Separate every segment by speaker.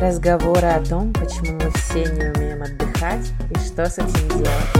Speaker 1: Разговоры о том, почему мы все не умеем отдыхать и что с этим делать.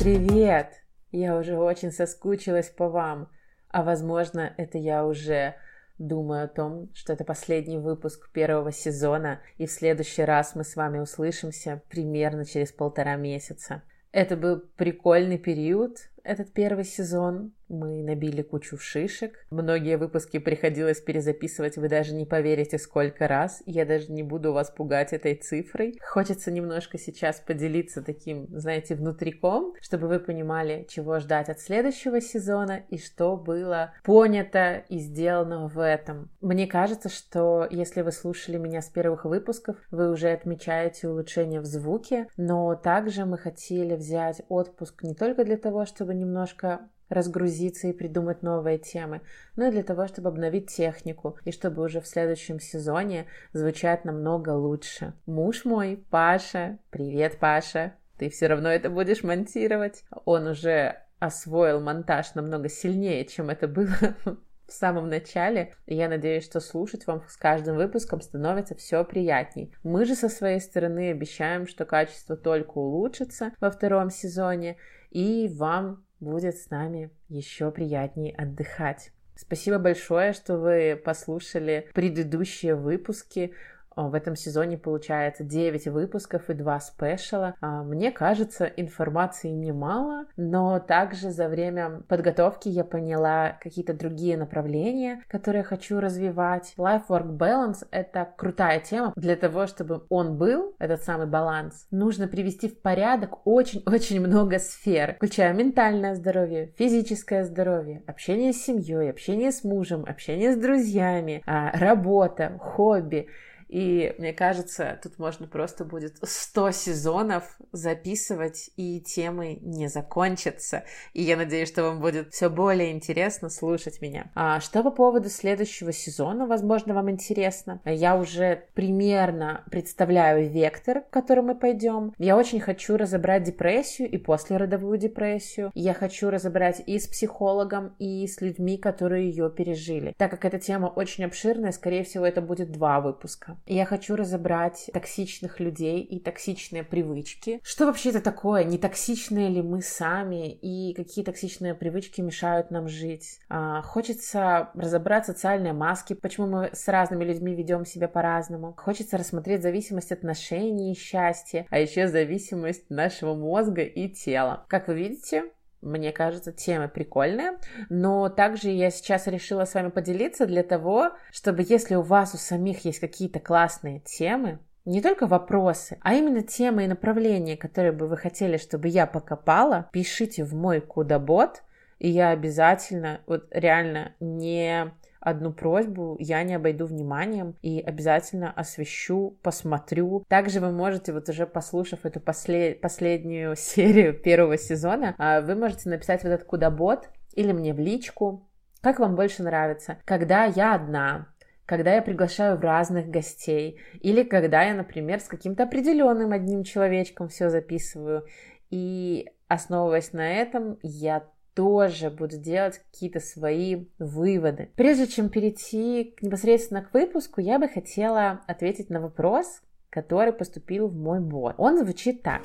Speaker 1: Привет! Я уже очень соскучилась по вам. А возможно, это я уже думаю о том, что это последний выпуск первого сезона, и в следующий раз мы с вами услышимся примерно через полтора месяца. Это был прикольный период, этот первый сезон. Мы набили кучу шишек. Многие выпуски приходилось перезаписывать, вы даже не поверите, сколько раз. Я даже не буду вас пугать этой цифрой. Хочется немножко сейчас поделиться таким, знаете, внутриком, чтобы вы понимали, чего ждать от следующего сезона и что было понято и сделано в этом. Мне кажется, что если вы слушали меня с первых выпусков, вы уже отмечаете улучшение в звуке, но также мы хотели взять отпуск не только для того, чтобы немножко разгрузиться и придумать новые темы, но и для того, чтобы обновить технику и чтобы уже в следующем сезоне звучать намного лучше. Муж мой, Паша, привет, Паша, ты все равно это будешь монтировать. Он уже освоил монтаж намного сильнее, чем это было в самом начале. И я надеюсь, что слушать вам с каждым выпуском становится все приятней. Мы же со своей стороны обещаем, что качество только улучшится во втором сезоне, и вам будет с нами еще приятнее отдыхать. Спасибо большое, что вы послушали предыдущие выпуски. В этом сезоне получается 9 выпусков и 2 спешала. А, мне кажется, информации немало, но также за время подготовки я поняла какие-то другие направления, которые хочу развивать. Life-work balance — это крутая тема. Для того, чтобы он был, этот самый баланс, нужно привести в порядок очень-очень много сфер, включая ментальное здоровье, физическое здоровье, общение с семьей, общение с мужем, общение с друзьями, а, работа, хобби — и мне кажется, тут можно просто будет 100 сезонов записывать, и темы не закончатся. И я надеюсь, что вам будет все более интересно слушать меня. А что по поводу следующего сезона, возможно, вам интересно? Я уже примерно представляю вектор, в который мы пойдем. Я очень хочу разобрать депрессию и послеродовую депрессию. Я хочу разобрать и с психологом, и с людьми, которые ее пережили. Так как эта тема очень обширная, скорее всего, это будет два выпуска. Я хочу разобрать токсичных людей и токсичные привычки. Что вообще это такое? Не токсичные ли мы сами? И какие токсичные привычки мешают нам жить? А, хочется разобрать социальные маски, почему мы с разными людьми ведем себя по-разному. Хочется рассмотреть зависимость отношений и счастья, а еще зависимость нашего мозга и тела. Как вы видите, мне кажется, тема прикольная, но также я сейчас решила с вами поделиться для того, чтобы если у вас у самих есть какие-то классные темы, не только вопросы, а именно темы и направления, которые бы вы хотели, чтобы я покопала, пишите в мой кудабот, и я обязательно, вот реально не одну просьбу я не обойду вниманием и обязательно освещу, посмотрю. Также вы можете, вот уже послушав эту послед... последнюю серию первого сезона, а, вы можете написать вот этот куда-бот или мне в личку, как вам больше нравится. Когда я одна, когда я приглашаю разных гостей, или когда я, например, с каким-то определенным одним человечком все записываю. И основываясь на этом, я тоже буду делать какие-то свои выводы. Прежде чем перейти непосредственно к выпуску, я бы хотела ответить на вопрос, который поступил в мой бот. Он звучит так.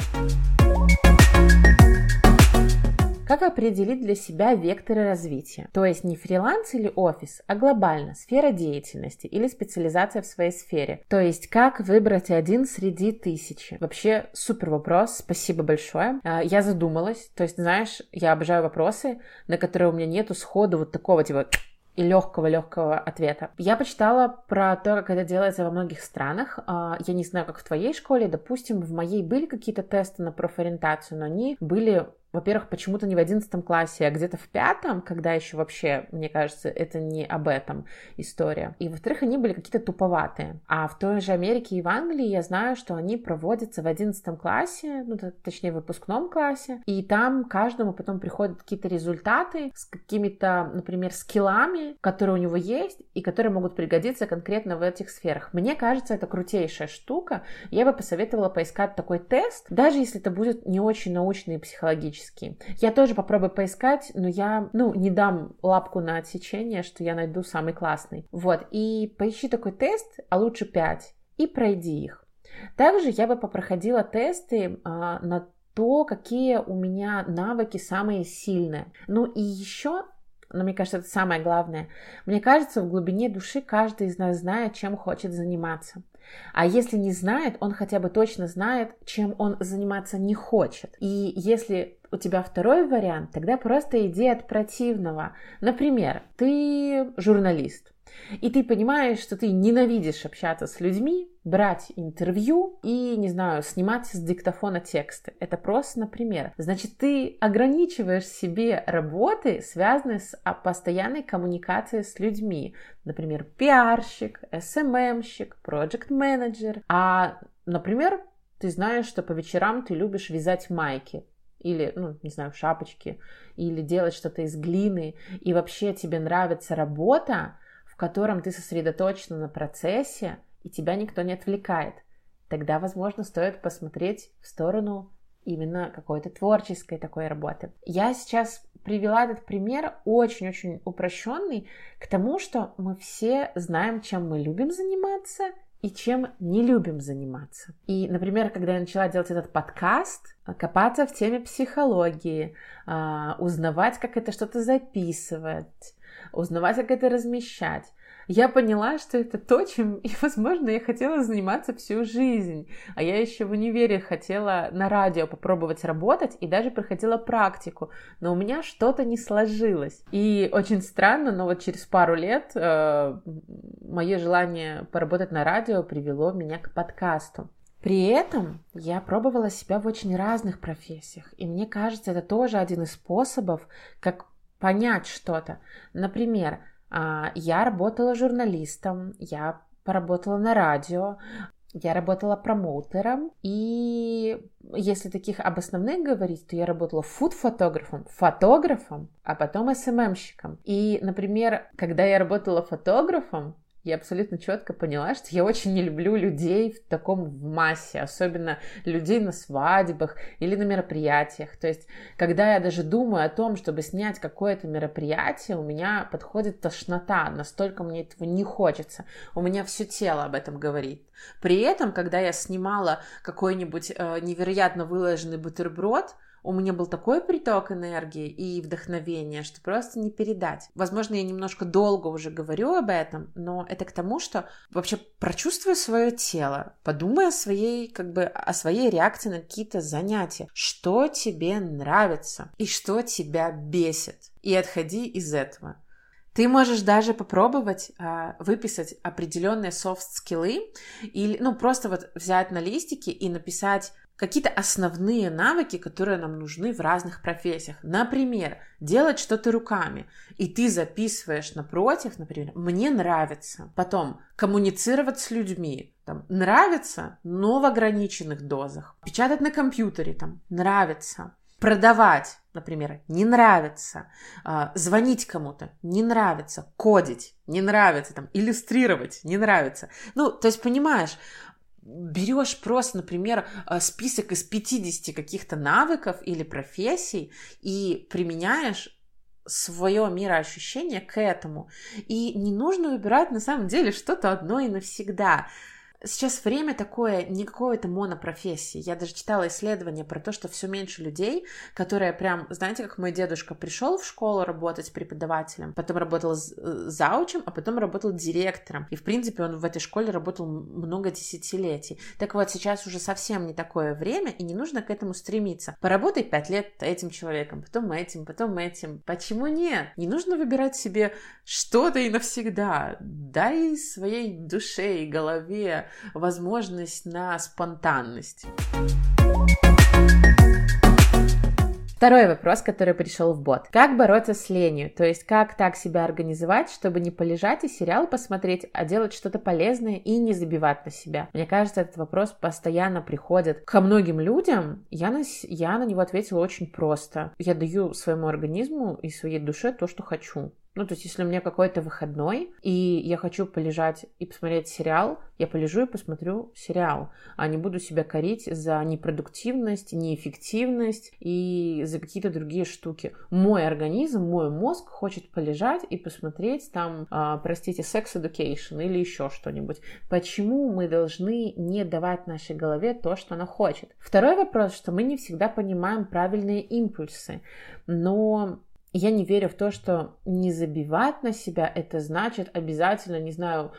Speaker 1: Как определить для себя векторы развития? То есть не фриланс или офис, а глобально сфера деятельности или специализация в своей сфере. То есть как выбрать один среди тысячи? Вообще супер вопрос, спасибо большое. А, я задумалась, то есть знаешь, я обожаю вопросы, на которые у меня нету сходу вот такого типа и легкого-легкого ответа. Я почитала про то, как это делается во многих странах. А, я не знаю, как в твоей школе. Допустим, в моей были какие-то тесты на профориентацию, но они были во-первых, почему-то не в одиннадцатом классе, а где-то в пятом, когда еще вообще, мне кажется, это не об этом история. И, во-вторых, они были какие-то туповатые. А в той же Америке и в Англии я знаю, что они проводятся в одиннадцатом классе, ну, точнее, в выпускном классе, и там каждому потом приходят какие-то результаты с какими-то, например, скиллами, которые у него есть и которые могут пригодиться конкретно в этих сферах. Мне кажется, это крутейшая штука. Я бы посоветовала поискать такой тест, даже если это будет не очень научный и психологический органический. Я тоже попробую поискать, но я, ну, не дам лапку на отсечение, что я найду самый классный. Вот, и поищи такой тест, а лучше 5, и пройди их. Также я бы попроходила тесты а, на то, какие у меня навыки самые сильные. Ну и еще но мне кажется, это самое главное. Мне кажется, в глубине души каждый из нас знает, чем хочет заниматься. А если не знает, он хотя бы точно знает, чем он заниматься не хочет. И если у тебя второй вариант, тогда просто иди от противного. Например, ты журналист, и ты понимаешь, что ты ненавидишь общаться с людьми, брать интервью и, не знаю, снимать с диктофона тексты. Это просто, например. Значит, ты ограничиваешь себе работы, связанные с а, постоянной коммуникацией с людьми. Например, пиарщик, SMM-щик, проект-менеджер. А, например, ты знаешь, что по вечерам ты любишь вязать майки или, ну, не знаю, шапочки, или делать что-то из глины, и вообще тебе нравится работа, котором ты сосредоточен на процессе, и тебя никто не отвлекает, тогда, возможно, стоит посмотреть в сторону именно какой-то творческой такой работы. Я сейчас привела этот пример очень-очень упрощенный к тому, что мы все знаем, чем мы любим заниматься и чем не любим заниматься. И, например, когда я начала делать этот подкаст, копаться в теме психологии, а, узнавать, как это что-то записывать, узнавать, как это размещать. Я поняла, что это то, чем, и, возможно, я хотела заниматься всю жизнь. А я еще в универе хотела на радио попробовать работать и даже проходила практику. Но у меня что-то не сложилось. И очень странно, но вот через пару лет э, мое желание поработать на радио привело меня к подкасту. При этом я пробовала себя в очень разных профессиях, и мне кажется, это тоже один из способов, как понять что-то. Например, а, я работала журналистом, я поработала на радио, я работала промоутером, и если таких об основных говорить, то я работала фуд-фотографом, фотографом, а потом СММщиком. И, например, когда я работала фотографом, я абсолютно четко поняла, что я очень не люблю людей в таком в массе, особенно людей на свадьбах или на мероприятиях. То есть, когда я даже думаю о том, чтобы снять какое-то мероприятие, у меня подходит тошнота, настолько мне этого не хочется. У меня все тело об этом говорит. При этом, когда я снимала какой-нибудь э, невероятно выложенный бутерброд, у меня был такой приток энергии и вдохновения, что просто не передать. Возможно, я немножко долго уже говорю об этом, но это к тому, что вообще прочувствуй свое тело, подумай о своей, как бы, о своей реакции на какие-то занятия. Что тебе нравится и что тебя бесит. И отходи из этого. Ты можешь даже попробовать э, выписать определенные софт-скиллы или, ну, просто вот взять на листике и написать какие-то основные навыки, которые нам нужны в разных профессиях. Например, делать что-то руками, и ты записываешь напротив, например, «мне нравится». Потом коммуницировать с людьми, там, нравится, но в ограниченных дозах. Печатать на компьютере, там, нравится. Продавать, например, не нравится. А, звонить кому-то, не нравится. Кодить, не нравится. Там, иллюстрировать, не нравится. Ну, то есть, понимаешь, берешь просто, например, э, список из 50 каких-то навыков или профессий и применяешь свое мироощущение к этому. И не нужно выбирать на самом деле что-то одно и навсегда. Сейчас время такое, не какой-то монопрофессии. Я даже читала исследования про то, что все меньше людей, которые прям, знаете, как мой дедушка пришел в школу работать преподавателем, потом работал э, заучем, а потом работал директором. И, в принципе, он в этой школе работал много десятилетий. Так вот, сейчас уже совсем не такое время, и не нужно к этому стремиться. Поработай пять лет этим человеком, потом этим, потом этим. Почему нет? Не нужно выбирать себе что-то и навсегда. Дай своей душе и голове возможность на спонтанность. Второй вопрос, который пришел в бот. Как бороться с ленью? То есть, как так себя организовать, чтобы не полежать и сериал посмотреть, а делать что-то полезное и не забивать на себя? Мне кажется, этот вопрос постоянно приходит ко многим людям. Я на, я на него ответила очень просто. Я даю своему организму и своей душе то, что хочу. Ну, то есть, если у меня какой-то выходной, и я хочу полежать и посмотреть сериал, я полежу и посмотрю сериал, а не буду себя корить за непродуктивность, неэффективность и за какие-то другие штуки. Мой организм, мой мозг хочет полежать и посмотреть там, а, простите, sex education или еще что-нибудь. Почему мы должны не давать нашей голове то, что она хочет? Второй вопрос, что мы не всегда понимаем правильные импульсы, но я не верю в то, что не забивать на себя это значит обязательно, не знаю,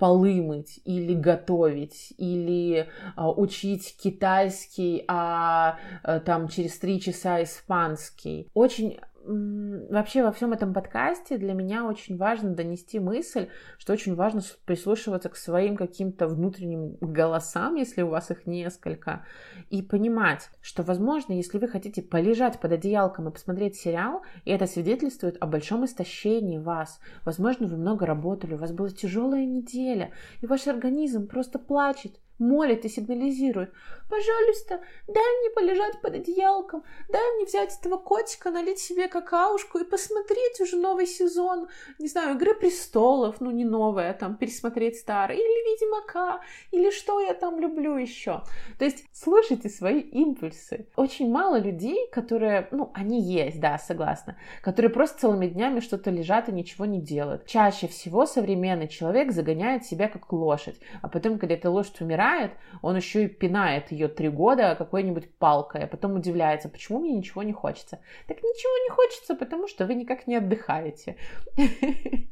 Speaker 1: полы мыть или готовить или а, учить китайский, а, а там через три часа испанский. Очень вообще во всем этом подкасте для меня очень важно донести мысль, что очень важно прислушиваться к своим каким-то внутренним голосам, если у вас их несколько, и понимать, что, возможно, если вы хотите полежать под одеялком и посмотреть сериал, и это свидетельствует о большом истощении вас, возможно, вы много работали, у вас была тяжелая неделя, и ваш организм просто плачет, молит и сигнализирует. «Пожалуйста, дай мне полежать под одеялком, дай мне взять этого котика, налить себе какаушку и посмотреть уже новый сезон, не знаю, «Игры престолов», ну не новая, там, пересмотреть старый, или «Ведьмака», или что я там люблю еще». То есть слушайте свои импульсы. Очень мало людей, которые, ну, они есть, да, согласна, которые просто целыми днями что-то лежат и ничего не делают. Чаще всего современный человек загоняет себя как лошадь, а потом, когда эта лошадь умирает, умирает, он еще и пинает ее три года какой-нибудь палкой, а потом удивляется, почему мне ничего не хочется. Так ничего не хочется, потому что вы никак не отдыхаете.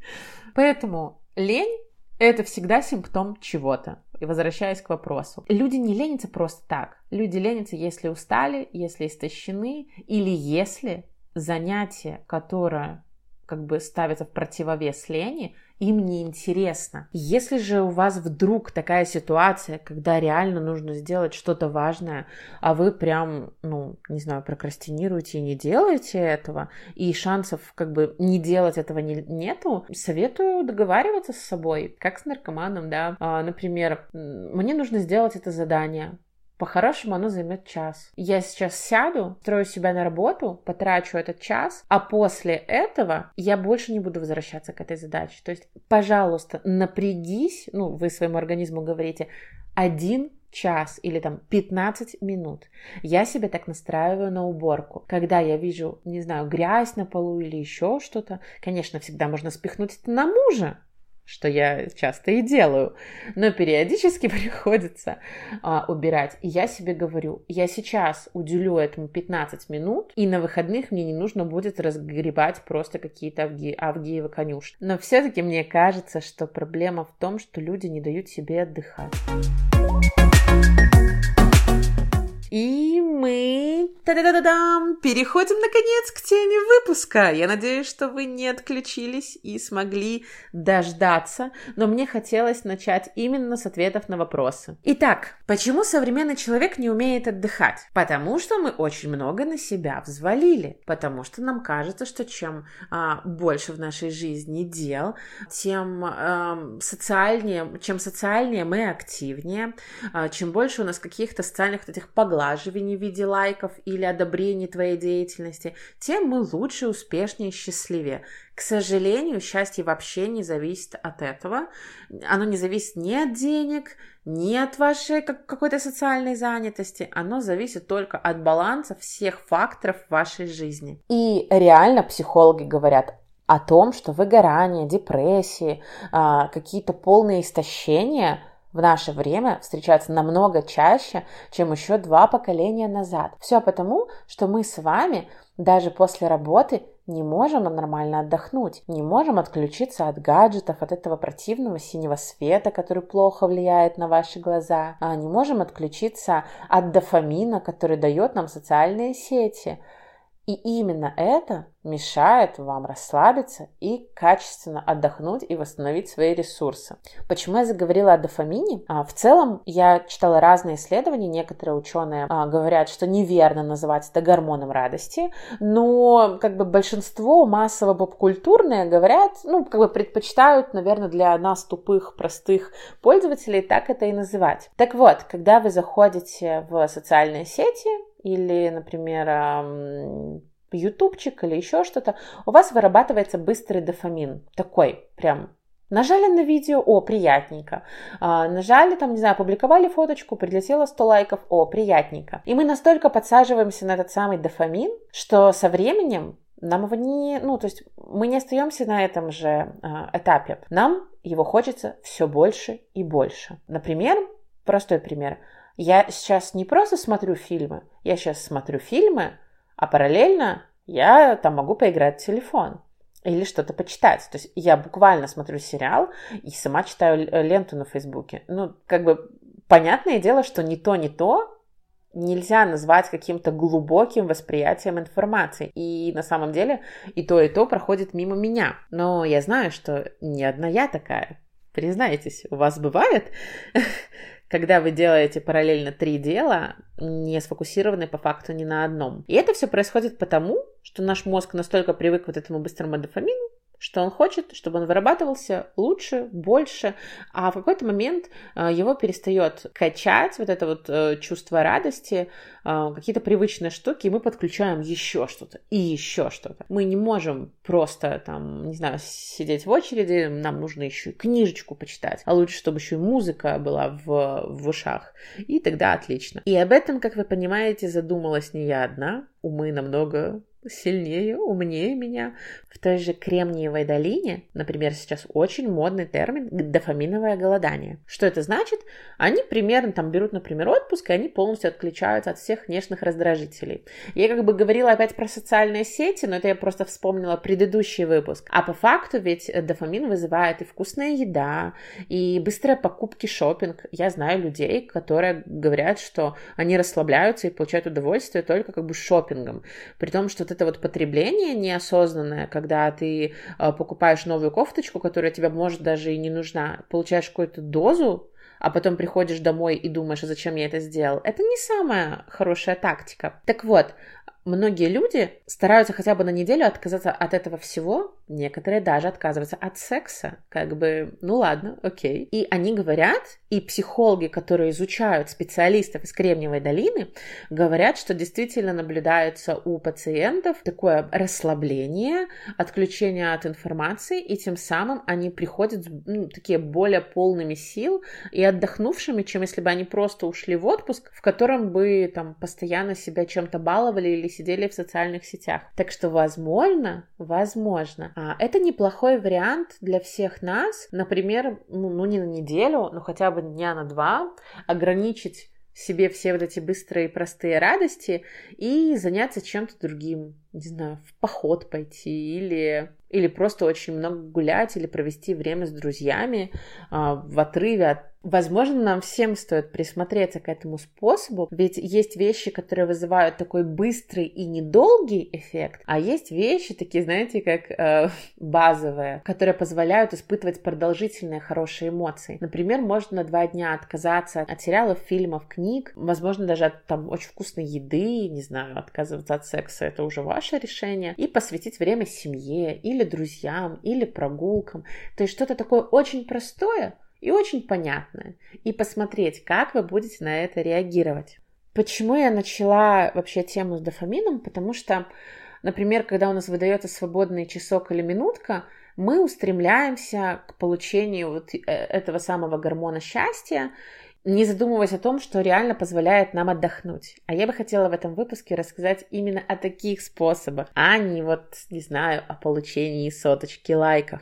Speaker 1: Поэтому лень это всегда симптом чего-то. И возвращаясь к вопросу. Люди не ленятся просто так. Люди ленятся, если устали, если истощены, или если занятие, которое как бы ставится в противовес лени, им не интересно. Если же у вас вдруг такая ситуация, когда реально нужно сделать что-то важное, а вы прям, ну, не знаю, прокрастинируете и не делаете этого, и шансов как бы не делать этого не, нету, советую договариваться с собой, как с наркоманом, да. А, например, мне нужно сделать это задание, по-хорошему оно займет час. Я сейчас сяду, строю себя на работу, потрачу этот час, а после этого я больше не буду возвращаться к этой задаче. То есть, пожалуйста, напрягись, ну, вы своему организму говорите, один час или там 15 минут. Я себя так настраиваю на уборку. Когда я вижу, не знаю, грязь на полу или еще что-то, конечно, всегда можно спихнуть это на мужа, что я часто и делаю, но периодически приходится а, убирать. И я себе говорю, я сейчас уделю этому 15 минут, и на выходных мне не нужно будет разгребать просто какие-то авги, авгиевы конюшни. Но все-таки мне кажется, что проблема в том, что люди не дают себе отдыхать. И мы та-да-да-дам, переходим наконец к теме выпуска. Я надеюсь, что вы не отключились и смогли дождаться, но мне хотелось начать именно с ответов на вопросы. Итак, почему современный человек не умеет отдыхать? Потому что мы очень много на себя взвалили, потому что нам кажется, что чем а, больше в нашей жизни дел, тем а, социальнее, чем социальнее мы активнее, а, чем больше у нас каких-то социальных вот этих поглаживаний, поглаживаний в виде лайков или одобрений твоей деятельности, тем мы лучше, успешнее, счастливее. К сожалению, счастье вообще не зависит от этого. Оно не зависит ни от денег, ни от вашей какой-то социальной занятости. Оно зависит только от баланса всех факторов вашей жизни. И реально психологи говорят, о том, что выгорание, депрессии, а, какие-то полные истощения в наше время встречаются намного чаще, чем еще два поколения назад. Все потому, что мы с вами даже после работы не можем нормально отдохнуть, не можем отключиться от гаджетов, от этого противного синего света, который плохо влияет на ваши глаза, а не можем отключиться от дофамина, который дает нам социальные сети. И именно это мешает вам расслабиться и качественно отдохнуть и восстановить свои ресурсы. Почему я заговорила о дофамине? А, в целом, я читала разные исследования, некоторые ученые а, говорят, что неверно называть это гормоном радости, но как бы большинство массово попкультурные говорят, ну, как бы предпочитают, наверное, для нас тупых, простых пользователей так это и называть. Так вот, когда вы заходите в социальные сети, или, например, ютубчик или еще что-то, у вас вырабатывается быстрый дофамин. Такой прям Нажали на видео, о, приятненько. А, нажали, там, не знаю, опубликовали фоточку, прилетело 100 лайков, о, приятненько. И мы настолько подсаживаемся на этот самый дофамин, что со временем нам его не, ну, то есть мы не остаемся на этом же э, этапе. Нам его хочется все больше и больше. Например, простой пример. Я сейчас не просто смотрю фильмы, я сейчас смотрю фильмы, а параллельно я там могу поиграть в телефон или что-то почитать. То есть я буквально смотрю сериал и сама читаю ленту на Фейсбуке. Ну, как бы понятное дело, что не то, не то нельзя назвать каким-то глубоким восприятием информации. И на самом деле и то, и то проходит мимо меня. Но я знаю, что не одна я такая. Признайтесь, у вас бывает, когда вы делаете параллельно три дела, не сфокусированы по факту ни на одном. И это все происходит потому, что наш мозг настолько привык вот этому быстрому дофамину, что он хочет, чтобы он вырабатывался лучше, больше, а в какой-то момент э, его перестает качать вот это вот э, чувство радости, э, какие-то привычные штуки, и мы подключаем еще что-то и еще что-то. Мы не можем просто там, не знаю, сидеть в очереди, нам нужно еще и книжечку почитать, а лучше, чтобы еще и музыка была в, в ушах, и тогда отлично. И об этом, как вы понимаете, задумалась не я одна, умы намного сильнее, умнее меня. В той же Кремниевой долине, например, сейчас очень модный термин дофаминовое голодание. Что это значит? Они примерно там берут, например, отпуск, и они полностью отключаются от всех внешних раздражителей. Я как бы говорила опять про социальные сети, но это я просто вспомнила предыдущий выпуск. А по факту ведь дофамин вызывает и вкусная еда, и быстрые покупки, шопинг. Я знаю людей, которые говорят, что они расслабляются и получают удовольствие только как бы шопингом. При том, что вот это вот потребление неосознанное, когда ты э, покупаешь новую кофточку, которая тебе может даже и не нужна, получаешь какую-то дозу, а потом приходишь домой и думаешь, а зачем я это сделал, это не самая хорошая тактика. Так вот, многие люди стараются хотя бы на неделю отказаться от этого всего, некоторые даже отказываются от секса, как бы, ну ладно, окей. И они говорят, и психологи, которые изучают специалистов из Кремниевой долины, говорят, что действительно наблюдается у пациентов такое расслабление, отключение от информации, и тем самым они приходят ну, такие более полными сил и отдохнувшими, чем если бы они просто ушли в отпуск, в котором бы там постоянно себя чем-то баловали или сидели в социальных сетях. Так что, возможно, возможно, это неплохой вариант для всех нас, например, ну, ну не на неделю, но хотя бы дня на два, ограничить себе все вот эти быстрые и простые радости и заняться чем-то другим. Не знаю, в поход пойти или, или просто очень много гулять или провести время с друзьями а, в отрыве от Возможно, нам всем стоит присмотреться к этому способу, ведь есть вещи, которые вызывают такой быстрый и недолгий эффект, а есть вещи такие, знаете, как э, базовые, которые позволяют испытывать продолжительные хорошие эмоции. Например, можно на два дня отказаться от сериалов, фильмов, книг, возможно, даже от там очень вкусной еды, не знаю, отказываться от секса, это уже ваше решение, и посвятить время семье или друзьям, или прогулкам. То есть что-то такое очень простое, и очень понятное, и посмотреть, как вы будете на это реагировать. Почему я начала вообще тему с дофамином? Потому что, например, когда у нас выдается свободный часок или минутка, мы устремляемся к получению вот э, этого самого гормона счастья, не задумываясь о том, что реально позволяет нам отдохнуть. А я бы хотела в этом выпуске рассказать именно о таких способах, а не вот, не знаю, о получении соточки лайков.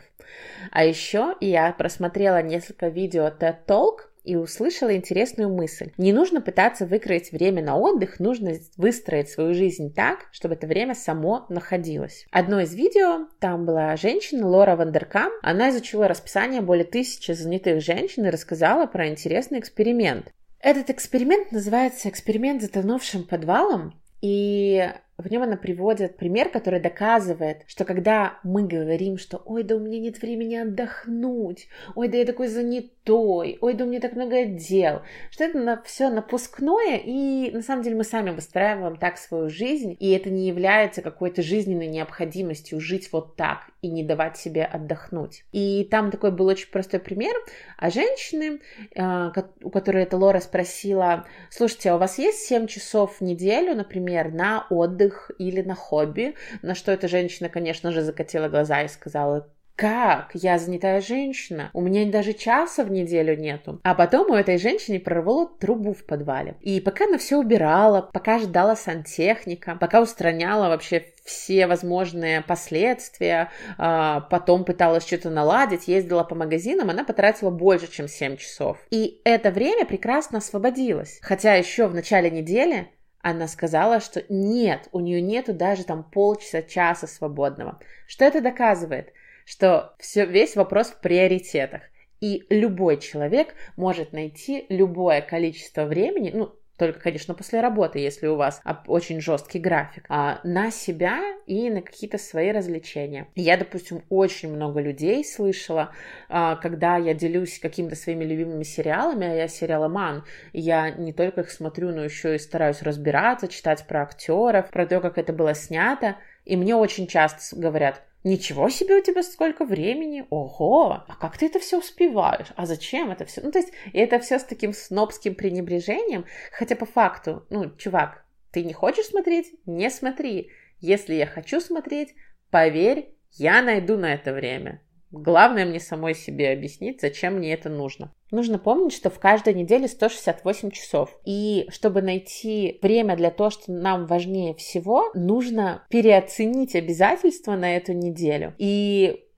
Speaker 1: А еще я просмотрела несколько видео TED Talk, и услышала интересную мысль. Не нужно пытаться выкроить время на отдых, нужно выстроить свою жизнь так, чтобы это время само находилось. Одно из видео, там была женщина Лора Вандеркам, она изучила расписание более тысячи занятых женщин и рассказала про интересный эксперимент. Этот эксперимент называется «Эксперимент затонувшим подвалом», и в нем она приводит пример, который доказывает, что когда мы говорим, что «Ой, да у меня нет времени отдохнуть», «Ой, да я такой занятой», «Ой, да у меня так много дел», что это на, все напускное, и на самом деле мы сами выстраиваем так свою жизнь, и это не является какой-то жизненной необходимостью жить вот так и не давать себе отдохнуть. И там такой был очень простой пример, а женщины, у которой эта Лора спросила, слушайте, а у вас есть 7 часов в неделю, например, на отдых отдых или на хобби, на что эта женщина, конечно же, закатила глаза и сказала, как? Я занятая женщина. У меня даже часа в неделю нету. А потом у этой женщины прорвало трубу в подвале. И пока она все убирала, пока ждала сантехника, пока устраняла вообще все возможные последствия, а, потом пыталась что-то наладить, ездила по магазинам, она потратила больше, чем 7 часов. И это время прекрасно освободилось. Хотя еще в начале недели она сказала, что нет, у нее нету даже там полчаса, часа свободного. Что это доказывает? что все, весь вопрос в приоритетах. И любой человек может найти любое количество времени, ну, только, конечно, после работы, если у вас очень жесткий график, а, на себя и на какие-то свои развлечения. Я, допустим, очень много людей слышала, а, когда я делюсь какими-то своими любимыми сериалами, а я сериаломан, я не только их смотрю, но еще и стараюсь разбираться, читать про актеров, про то, как это было снято, и мне очень часто говорят, Ничего себе у тебя сколько времени, ого, а как ты это все успеваешь, а зачем это все? Ну, то есть, и это все с таким снобским пренебрежением, хотя по факту, ну, чувак, ты не хочешь смотреть? Не смотри. Если я хочу смотреть, поверь, я найду на это время. Главное мне самой себе объяснить, зачем мне это нужно. Нужно помнить, что в каждой неделе 168 часов. И чтобы найти время для того, что нам важнее всего, нужно переоценить обязательства на эту неделю и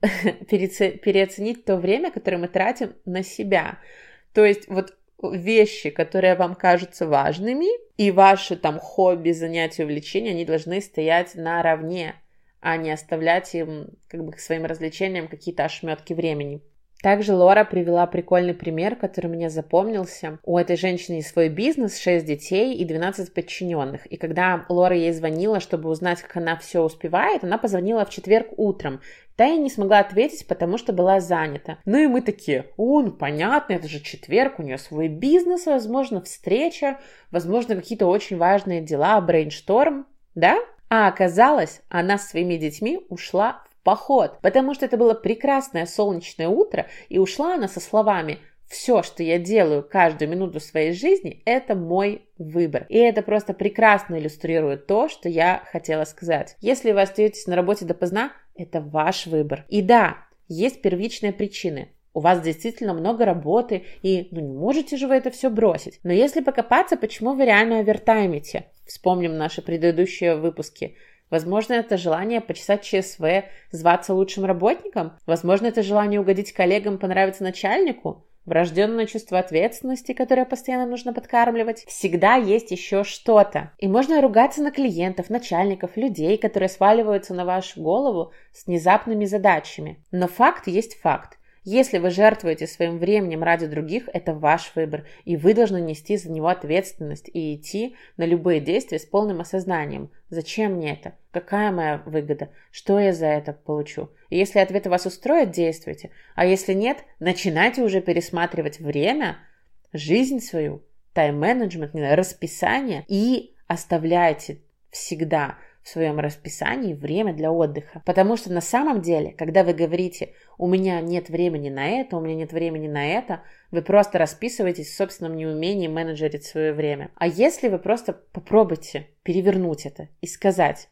Speaker 1: переоценить то время, которое мы тратим на себя. То есть вот вещи, которые вам кажутся важными, и ваши там хобби, занятия, увлечения, они должны стоять наравне а не оставлять им как бы к своим развлечениям какие-то ошметки времени. Также Лора привела прикольный пример, который мне запомнился. У этой женщины свой бизнес, 6 детей и 12 подчиненных. И когда Лора ей звонила, чтобы узнать, как она все успевает, она позвонила в четверг утром. Та я не смогла ответить, потому что была занята. Ну и мы такие, о, ну понятно, это же четверг, у нее свой бизнес, возможно, встреча, возможно, какие-то очень важные дела, брейншторм, да? А оказалось, она с своими детьми ушла в поход, потому что это было прекрасное солнечное утро, и ушла она со словами все, что я делаю каждую минуту своей жизни, это мой выбор. И это просто прекрасно иллюстрирует то, что я хотела сказать. Если вы остаетесь на работе допоздна, это ваш выбор. И да, есть первичные причины. У вас действительно много работы, и ну не можете же вы это все бросить. Но если покопаться, почему вы реально овертаймите? Вспомним наши предыдущие выпуски. Возможно, это желание почесать ЧСВ, зваться лучшим работником. Возможно, это желание угодить коллегам, понравиться начальнику. Врожденное чувство ответственности, которое постоянно нужно подкармливать. Всегда есть еще что-то. И можно ругаться на клиентов, начальников, людей, которые сваливаются на вашу голову с внезапными задачами. Но факт есть факт. Если вы жертвуете своим временем ради других, это ваш выбор, и вы должны нести за него ответственность и идти на любые действия с полным осознанием. Зачем мне это? Какая моя выгода? Что я за это получу? И если ответы вас устроят, действуйте. А если нет, начинайте уже пересматривать время, жизнь свою, тайм-менеджмент, расписание и оставляйте всегда своем расписании время для отдыха. Потому что на самом деле, когда вы говорите, у меня нет времени на это, у меня нет времени на это, вы просто расписываетесь в собственном неумении менеджерить свое время. А если вы просто попробуйте перевернуть это и сказать,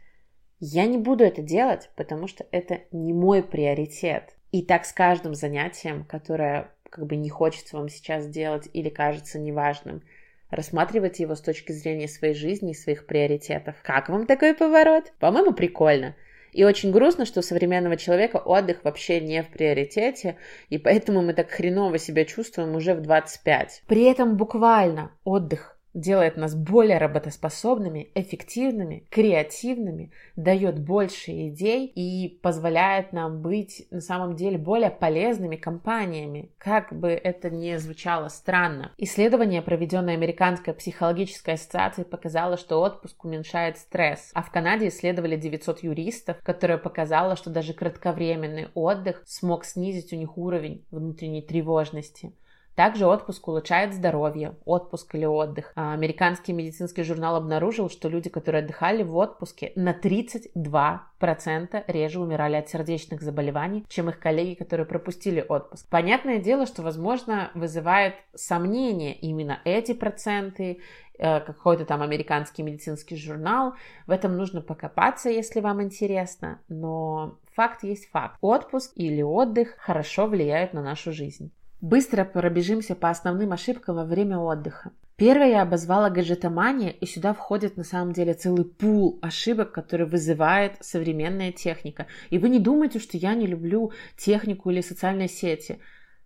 Speaker 1: я не буду это делать, потому что это не мой приоритет. И так с каждым занятием, которое как бы не хочется вам сейчас делать или кажется неважным – рассматривать его с точки зрения своей жизни и своих приоритетов. Как вам такой поворот? По-моему, прикольно. И очень грустно, что у современного человека отдых вообще не в приоритете, и поэтому мы так хреново себя чувствуем уже в 25. При этом буквально отдых делает нас более работоспособными, эффективными, креативными, дает больше идей и позволяет нам быть на самом деле более полезными компаниями, как бы это ни звучало странно. Исследование, проведенное Американской психологической ассоциацией, показало, что отпуск уменьшает стресс, а в Канаде исследовали 900 юристов, которое показало, что даже кратковременный отдых смог снизить у них уровень внутренней тревожности. Также отпуск улучшает здоровье, отпуск или отдых. А американский медицинский журнал обнаружил, что люди, которые отдыхали в отпуске, на 32% реже умирали от сердечных заболеваний, чем их коллеги, которые пропустили отпуск. Понятное дело, что, возможно, вызывает сомнение именно эти проценты, э, какой-то там американский медицинский журнал. В этом нужно покопаться, если вам интересно, но факт есть факт. Отпуск или отдых хорошо влияют на нашу жизнь. Быстро пробежимся по основным ошибкам во время отдыха. Первое я обозвала гаджетомания, и сюда входит на самом деле целый пул ошибок, которые вызывает современная техника. И вы не думайте, что я не люблю технику или социальные сети.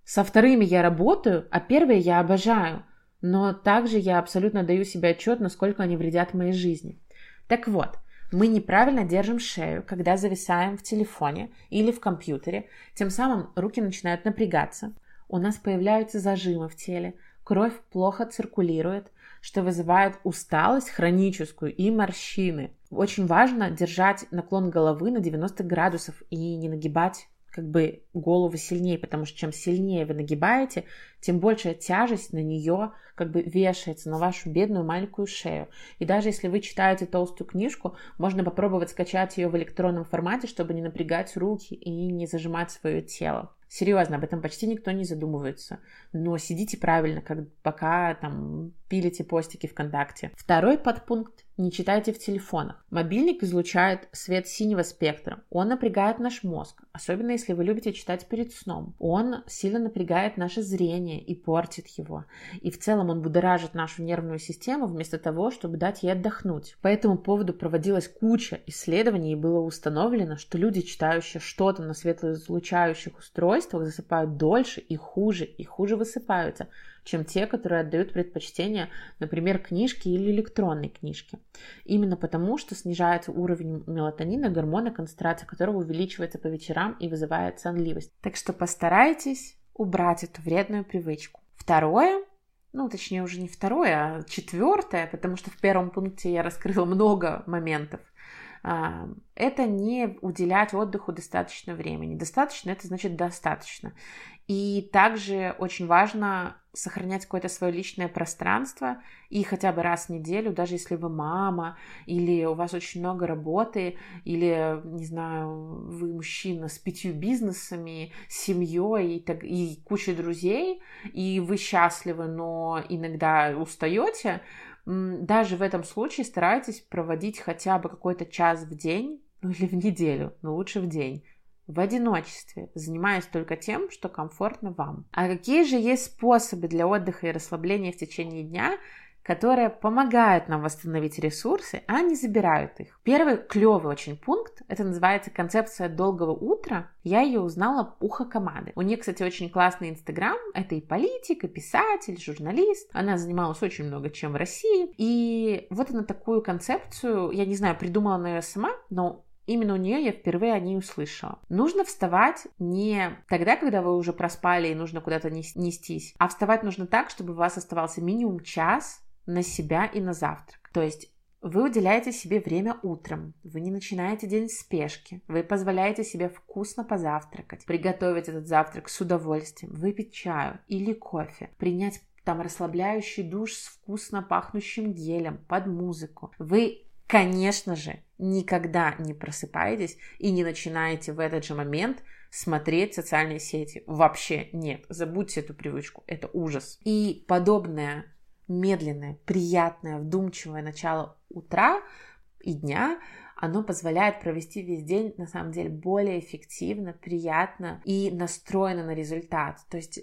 Speaker 1: Со вторыми я работаю, а первые я обожаю. Но также я абсолютно даю себе отчет, насколько они вредят моей жизни. Так вот, мы неправильно держим шею, когда зависаем в телефоне или в компьютере. Тем самым руки начинают напрягаться, у нас появляются зажимы в теле, кровь плохо циркулирует, что вызывает усталость хроническую и морщины. Очень важно держать наклон головы на 90 градусов и не нагибать как бы голову сильнее, потому что чем сильнее вы нагибаете, тем большая тяжесть на нее как бы вешается на вашу бедную маленькую шею. И даже если вы читаете толстую книжку, можно попробовать скачать ее в электронном формате, чтобы не напрягать руки и не зажимать свое тело. Серьезно, об этом почти никто не задумывается. Но сидите правильно, как пока там пилите постики ВКонтакте. Второй подпункт не читайте в телефонах. Мобильник излучает свет синего спектра. Он напрягает наш мозг, особенно если вы любите читать перед сном. Он сильно напрягает наше зрение и портит его. И в целом он будоражит нашу нервную систему вместо того, чтобы дать ей отдохнуть. По этому поводу проводилась куча исследований и было установлено, что люди, читающие что-то на светлоизлучающих устройствах, засыпают дольше и хуже, и хуже высыпаются чем те, которые отдают предпочтение, например, книжке или электронной книжке. Именно потому, что снижается уровень мелатонина, гормона, концентрация которого увеличивается по вечерам и вызывает сонливость. Так что постарайтесь убрать эту вредную привычку. Второе, ну, точнее, уже не второе, а четвертое, потому что в первом пункте я раскрыла много моментов это не уделять отдыху достаточно времени. Достаточно это значит достаточно. И также очень важно сохранять какое-то свое личное пространство и хотя бы раз в неделю, даже если вы мама, или у вас очень много работы, или, не знаю, вы мужчина с пятью бизнесами, семьей и, так, и кучей друзей, и вы счастливы, но иногда устаете, даже в этом случае старайтесь проводить хотя бы какой-то час в день, ну или в неделю, но лучше в день, в одиночестве, занимаясь только тем, что комфортно вам. А какие же есть способы для отдыха и расслабления в течение дня, которые помогают нам восстановить ресурсы, а не забирают их. Первый клевый очень пункт, это называется концепция долгого утра. Я ее узнала у Хакамады. У нее, кстати, очень классный инстаграм. Это и политик, и писатель, журналист. Она занималась очень много чем в России. И вот она такую концепцию, я не знаю, придумала она ее сама, но Именно у нее я впервые о ней услышала. Нужно вставать не тогда, когда вы уже проспали и нужно куда-то нестись, а вставать нужно так, чтобы у вас оставался минимум час на себя и на завтрак. То есть вы уделяете себе время утром, вы не начинаете день в спешке, вы позволяете себе вкусно позавтракать, приготовить этот завтрак с удовольствием, выпить чаю или кофе, принять там расслабляющий душ с вкусно пахнущим гелем под музыку. Вы, конечно же, никогда не просыпаетесь и не начинаете в этот же момент смотреть социальные сети. Вообще нет. Забудьте эту привычку. Это ужас. И подобное медленное, приятное, вдумчивое начало утра и дня, оно позволяет провести весь день, на самом деле, более эффективно, приятно и настроено на результат. То есть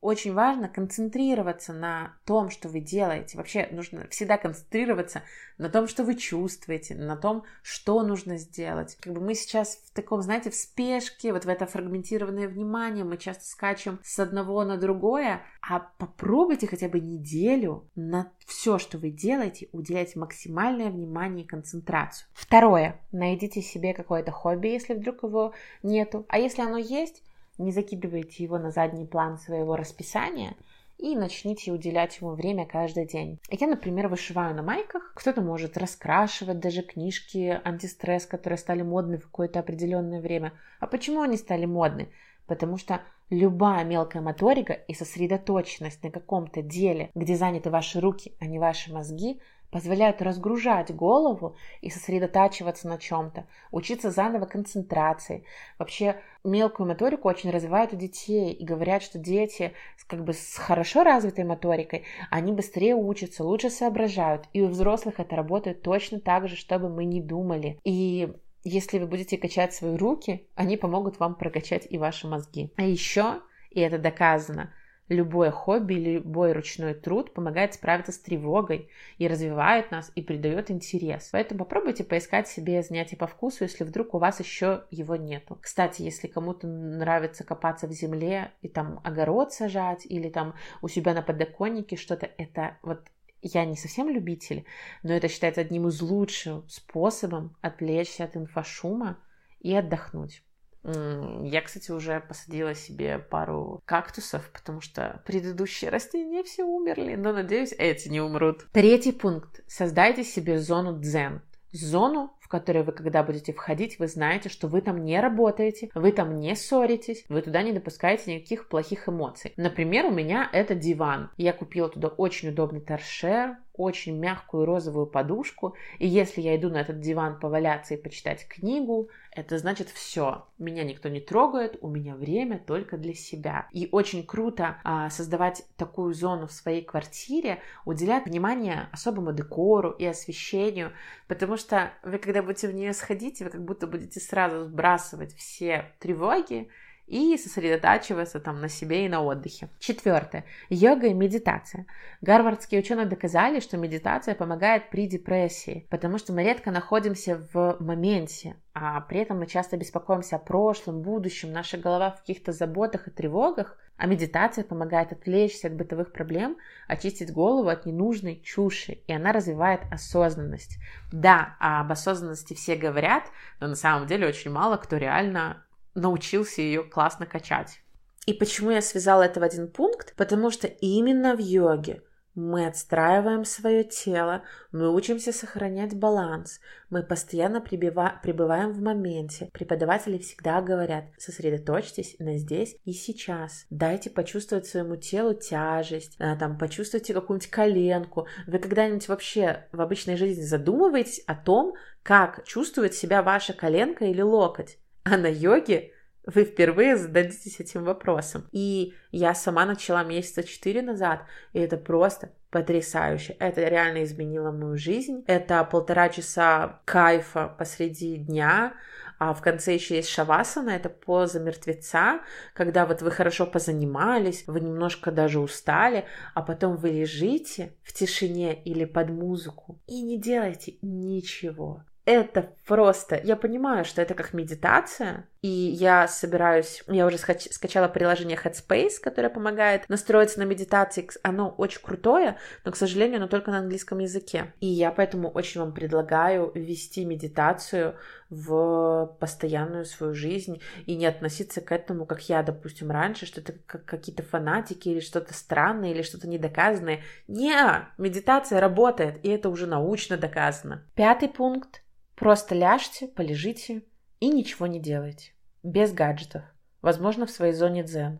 Speaker 1: очень важно концентрироваться на том, что вы делаете. Вообще нужно всегда концентрироваться на том, что вы чувствуете, на том, что нужно сделать. Как бы мы сейчас в таком, знаете, в спешке, вот в это фрагментированное внимание, мы часто скачем с одного на другое, а попробуйте хотя бы неделю на все, что вы делаете, уделять максимальное внимание и концентрацию. Второе. Найдите себе какое-то хобби, если вдруг его нету. А если оно есть, не закидывайте его на задний план своего расписания и начните уделять ему время каждый день. Я, например, вышиваю на майках. Кто-то может раскрашивать даже книжки антистресс, которые стали модны в какое-то определенное время. А почему они стали модны? Потому что Любая мелкая моторика и сосредоточенность на каком-то деле, где заняты ваши руки, а не ваши мозги, позволяют разгружать голову и сосредотачиваться на чем-то, учиться заново концентрации. Вообще мелкую моторику очень развивают у детей и говорят, что дети как бы с хорошо развитой моторикой, они быстрее учатся, лучше соображают. И у взрослых это работает точно так же, чтобы мы не думали. И если вы будете качать свои руки, они помогут вам прокачать и ваши мозги. А еще, и это доказано, любое хобби или любой ручной труд помогает справиться с тревогой и развивает нас и придает интерес. Поэтому попробуйте поискать себе занятие по вкусу, если вдруг у вас еще его нету. Кстати, если кому-то нравится копаться в земле и там огород сажать или там у себя на подоконнике что-то, это вот я не совсем любитель, но это считается одним из лучших способов отвлечься от инфошума и отдохнуть. Я, кстати, уже посадила себе пару кактусов, потому что предыдущие растения все умерли, но, надеюсь, эти не умрут. Третий пункт. Создайте себе зону дзен. Зону, которой вы, когда будете входить, вы знаете, что вы там не работаете, вы там не ссоритесь, вы туда не допускаете никаких плохих эмоций. Например, у меня это диван. Я купила туда очень удобный торшер, очень мягкую розовую подушку, и если я иду на этот диван поваляться и почитать книгу, это значит все. Меня никто не трогает, у меня время только для себя. И очень круто а, создавать такую зону в своей квартире, уделять внимание особому декору и освещению, потому что вы, когда будете в нее сходить, вы как будто будете сразу сбрасывать все тревоги, и сосредотачиваться там на себе и на отдыхе. Четвертое. Йога и медитация. Гарвардские ученые доказали, что медитация помогает при депрессии, потому что мы редко находимся в моменте, а при этом мы часто беспокоимся о прошлом, будущем, наша голова в каких-то заботах и тревогах, а медитация помогает отвлечься от бытовых проблем, очистить голову от ненужной чуши, и она развивает осознанность. Да, об осознанности все говорят, но на самом деле очень мало кто реально научился ее классно качать. И почему я связала это в один пункт? Потому что именно в йоге мы отстраиваем свое тело, мы учимся сохранять баланс, мы постоянно прибыва- пребываем в моменте. Преподаватели всегда говорят, сосредоточьтесь на здесь и сейчас. Дайте почувствовать своему телу тяжесть, а, там, почувствуйте какую-нибудь коленку. Вы когда-нибудь вообще в обычной жизни задумываетесь о том, как чувствует себя ваша коленка или локоть? А на йоге вы впервые зададитесь этим вопросом. И я сама начала месяца четыре назад, и это просто потрясающе. Это реально изменило мою жизнь. Это полтора часа кайфа посреди дня, а в конце еще есть шавасана, это поза мертвеца, когда вот вы хорошо позанимались, вы немножко даже устали, а потом вы лежите в тишине или под музыку и не делаете ничего это просто, я понимаю, что это как медитация, и я собираюсь, я уже скачала приложение Headspace, которое помогает настроиться на медитации. Оно очень крутое, но, к сожалению, оно только на английском языке. И я поэтому очень вам предлагаю ввести медитацию в постоянную свою жизнь и не относиться к этому, как я, допустим, раньше, что это как какие-то фанатики или что-то странное или что-то недоказанное. Не, медитация работает, и это уже научно доказано. Пятый пункт Просто ляжьте, полежите и ничего не делайте. Без гаджетов. Возможно, в своей зоне дзен.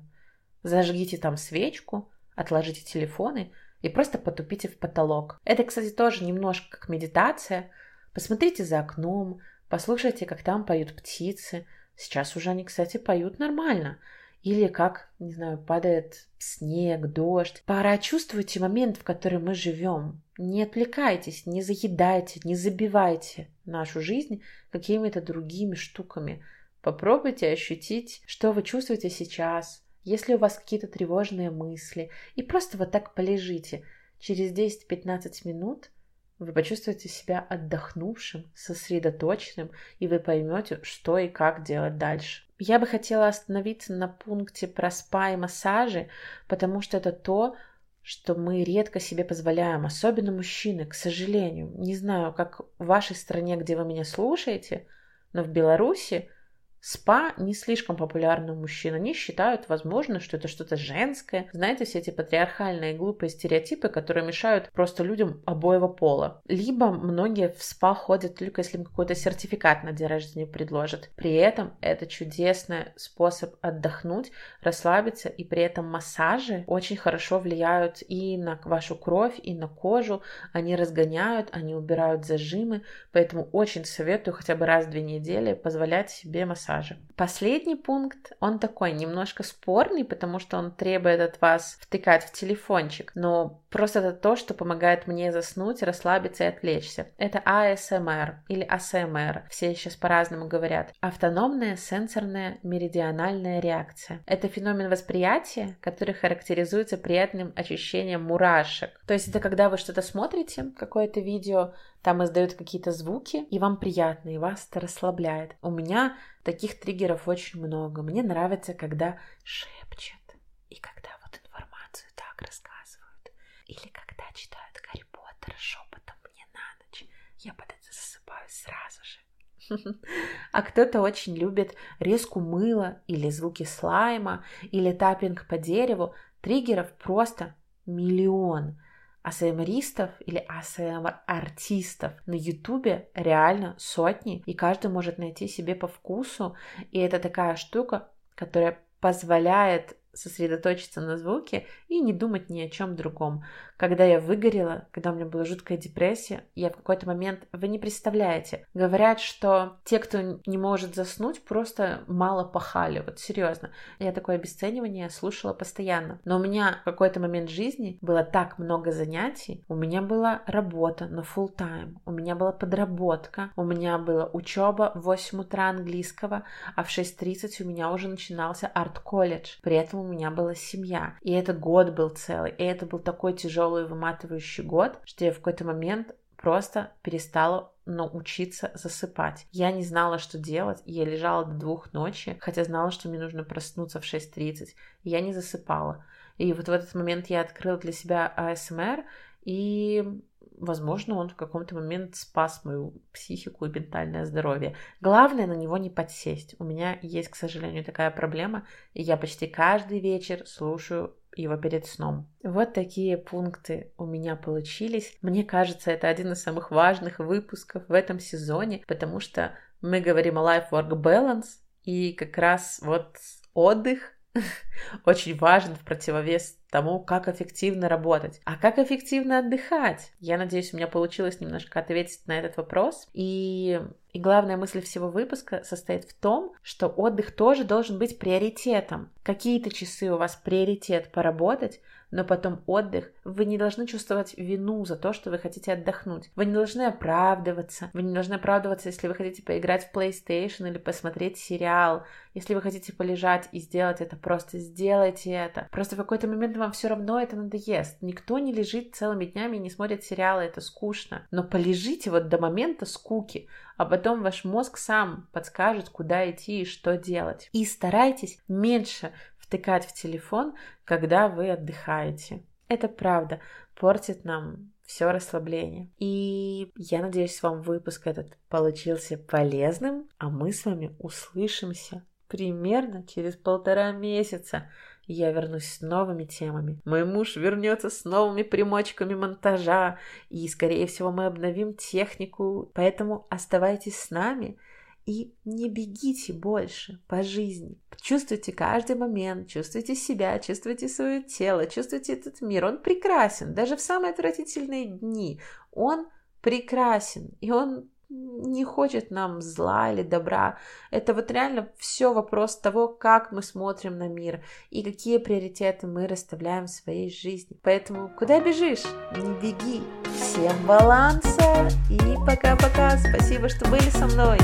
Speaker 1: Зажгите там свечку, отложите телефоны и просто потупите в потолок. Это, кстати, тоже немножко как медитация. Посмотрите за окном, послушайте, как там поют птицы. Сейчас уже они, кстати, поют нормально. Или как, не знаю, падает снег, дождь. Прочувствуйте момент, в который мы живем. Не отвлекайтесь, не заедайте, не забивайте нашу жизнь какими-то другими штуками. Попробуйте ощутить, что вы чувствуете сейчас, если у вас какие-то тревожные мысли, и просто вот так полежите. Через 10-15 минут вы почувствуете себя отдохнувшим, сосредоточенным, и вы поймете, что и как делать дальше. Я бы хотела остановиться на пункте про спа и массажи, потому что это то, что мы редко себе позволяем, особенно мужчины, к сожалению. Не знаю, как в вашей стране, где вы меня слушаете, но в Беларуси Спа не слишком популярны у мужчин. Они считают, возможно, что это что-то женское. Знаете, все эти патриархальные глупые стереотипы, которые мешают просто людям обоего пола. Либо многие в спа ходят только если им какой-то сертификат на день рождения предложат. При этом это чудесный способ отдохнуть, расслабиться, и при этом массажи очень хорошо влияют и на вашу кровь, и на кожу. Они разгоняют, они убирают зажимы, поэтому очень советую хотя бы раз в две недели позволять себе массаж массажа. Последний пункт, он такой немножко спорный, потому что он требует от вас втыкать в телефончик, но просто это то, что помогает мне заснуть, расслабиться и отвлечься. Это ASMR или ASMR, все сейчас по-разному говорят. Автономная сенсорная меридиональная реакция. Это феномен восприятия, который характеризуется приятным ощущением мурашек. То есть это когда вы что-то смотрите, какое-то видео, там издают какие-то звуки, и вам приятно, и вас это расслабляет. У меня таких триггеров очень много. Мне нравится, когда шепчет, и когда вот информацию так рассказывают, или когда читают Гарри Поттера шепотом мне на ночь. Я под это засыпаю сразу же. А кто-то очень любит резку мыла или звуки слайма или таппинг по дереву. Триггеров просто миллион. АСМРистов или АСМР-артистов на Ютубе реально сотни, и каждый может найти себе по вкусу, и это такая штука, которая позволяет сосредоточиться на звуке и не думать ни о чем другом. Когда я выгорела, когда у меня была жуткая депрессия, я в какой-то момент, вы не представляете, говорят, что те, кто не может заснуть, просто мало пахали. Вот серьезно. Я такое обесценивание слушала постоянно. Но у меня в какой-то момент жизни было так много занятий. У меня была работа на full time, у меня была подработка, у меня была учеба в 8 утра английского, а в 6.30 у меня уже начинался арт-колледж. При этом у меня была семья. И этот год был целый. И это был такой тяжелый выматывающий год, что я в какой-то момент просто перестала научиться засыпать. Я не знала, что делать, я лежала до двух ночи, хотя знала, что мне нужно проснуться в 6.30, и я не засыпала. И вот в этот момент я открыла для себя АСМР, и возможно, он в каком-то момент спас мою психику и ментальное здоровье. Главное на него не подсесть. У меня есть, к сожалению, такая проблема, и я почти каждый вечер слушаю его перед сном. Вот такие пункты у меня получились. Мне кажется, это один из самых важных выпусков в этом сезоне, потому что мы говорим о life-work balance, и как раз вот отдых очень важен в противовес тому, как эффективно работать. А как эффективно отдыхать? Я надеюсь, у меня получилось немножко ответить на этот вопрос. И, и главная мысль всего выпуска состоит в том, что отдых тоже должен быть приоритетом. Какие-то часы у вас приоритет поработать, но потом отдых. Вы не должны чувствовать вину за то, что вы хотите отдохнуть. Вы не должны оправдываться. Вы не должны оправдываться, если вы хотите поиграть в PlayStation или посмотреть сериал. Если вы хотите полежать и сделать это, просто сделайте это. Просто в какой-то момент вам все равно это надоест. Никто не лежит целыми днями и не смотрит сериалы, это скучно. Но полежите вот до момента скуки, а потом ваш мозг сам подскажет, куда идти и что делать. И старайтесь меньше втыкать в телефон, когда вы отдыхаете. Это правда портит нам все расслабление. И я надеюсь, вам выпуск этот получился полезным, а мы с вами услышимся примерно через полтора месяца. Я вернусь с новыми темами. Мой муж вернется с новыми примочками монтажа, и, скорее всего, мы обновим технику. Поэтому оставайтесь с нами – и не бегите больше по жизни. Чувствуйте каждый момент, чувствуйте себя, чувствуйте свое тело, чувствуйте этот мир. Он прекрасен, даже в самые отвратительные дни. Он прекрасен, и он не хочет нам зла или добра. Это вот реально все вопрос того, как мы смотрим на мир и какие приоритеты мы расставляем в своей жизни. Поэтому куда бежишь? Не беги. Всем баланса и пока-пока. Спасибо, что были со мной.